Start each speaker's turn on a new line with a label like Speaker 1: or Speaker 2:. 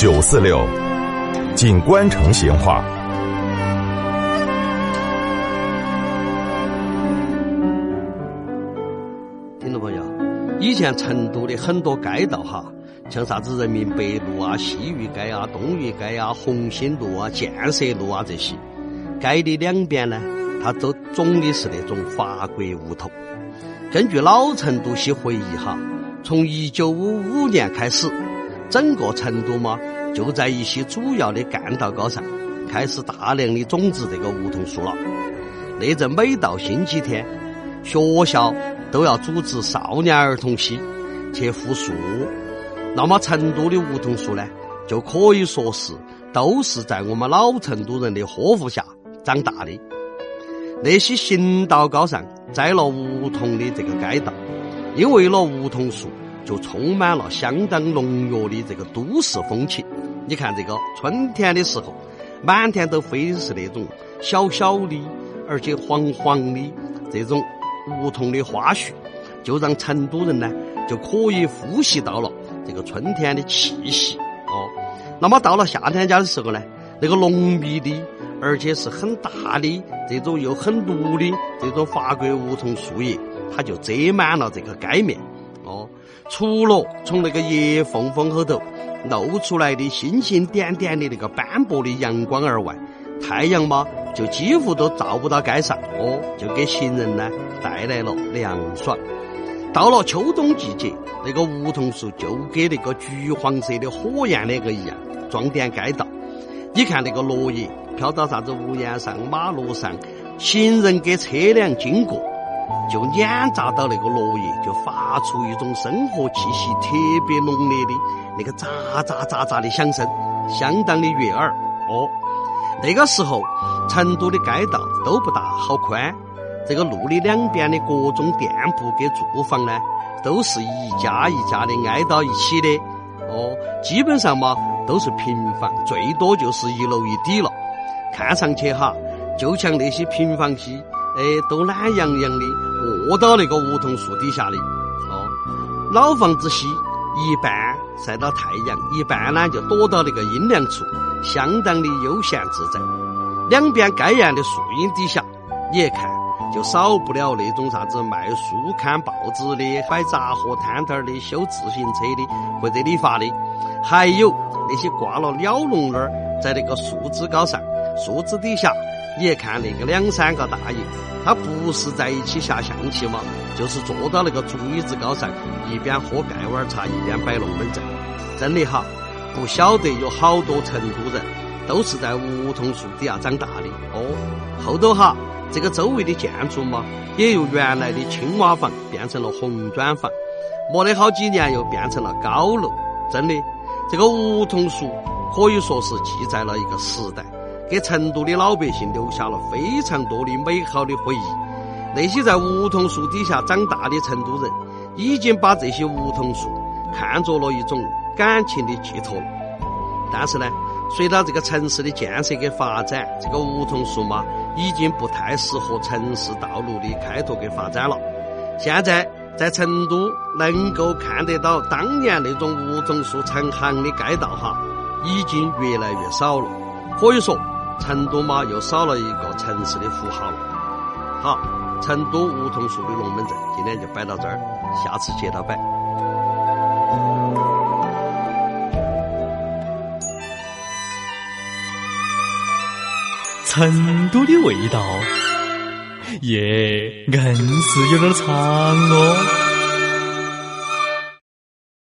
Speaker 1: 九四六，锦官城闲话。
Speaker 2: 听众朋友，以前成都的很多街道哈，像啥子人民北路啊、西域街啊、东域街啊、红星路啊、建设路啊这些，街的两边呢，它都种的是那种法国梧桐。根据老成都些回忆哈，从一九五五年开始，整个成都嘛，就在一些主要的干道高上开始大量的种植这个梧桐树了。那阵每到星期天，学校都要组织少年儿童期去护树。那么成都的梧桐树呢，就可以说是都是在我们老成都人的呵护下长大的。那些行道高上栽了梧桐的这个街道，因为了梧桐树，就充满了相当浓郁的这个都市风情。你看这个春天的时候，满天都飞的是那种小小的而且黄黄的这种梧桐的花絮，就让成都人呢就可以呼吸到了这个春天的气息哦。那么到了夏天家的时候呢，那个浓密的。而且是很大的这种又很绿的这种法国梧桐树叶，它就遮满了这个街面。除了从那个叶缝缝后头露出来的星星点点的那个斑驳的阳光而外，太阳嘛就几乎都照不到街上。哦，就给行人呢带来了凉爽。到了秋冬季节，那个梧桐树就跟那个橘黄色的火焰那个一样，装点街道。你看那个落叶。飘到啥子屋檐上、马路上，行人给车辆经过，就碾砸到那个落叶，就发出一种生活气息特别浓烈的那个喳喳喳喳的响声，相当的悦耳。哦，那个时候成都的街道都不大好宽，这个路的两边的各种店铺跟住房呢，都是一家一家的挨到一起的。哦，基本上嘛都是平房，最多就是一楼一底了。看上去哈，就像那些平房些，哎，都懒洋洋的卧到那个梧桐树底下的。哦，老房子西一半晒到太阳，一半呢就躲到那个阴凉处，相当的悠闲自在。两边街沿的树荫底下，你一看就少不了那种啥子卖书刊报纸的、摆杂货摊摊的、修自行车的或者理发的，还有那些挂了鸟笼儿在那个树枝高上。树枝底下，你一看那个两三个大爷，他不是在一起下象棋嘛，就是坐到那个竹椅子高上，一边喝盖碗茶，一边摆龙门阵。真的哈，不晓得有好多成都人都是在梧桐树底下长大的哦。后头哈，这个周围的建筑嘛，也由原来的青瓦房变成了红砖房，没得好几年又变成了高楼。真的，这个梧桐树可以说是记载了一个时代。给成都的老百姓留下了非常多的美好的回忆。那些在梧桐树底下长大的成都人，已经把这些梧桐树看作了一种感情的寄托。但是呢，随着这个城市的建设跟发展，这个梧桐树嘛，已经不太适合城市道路的开拓跟发展了。现在在成都能够看得到当年那种梧桐树成行的街道哈，已经越来越少了。可以说。成都嘛，又少了一个城市的符号了。好，成都梧桐树的龙门阵今天就摆到这儿，下次接着摆。
Speaker 3: 成都的味道，耶，硬是有点长哦。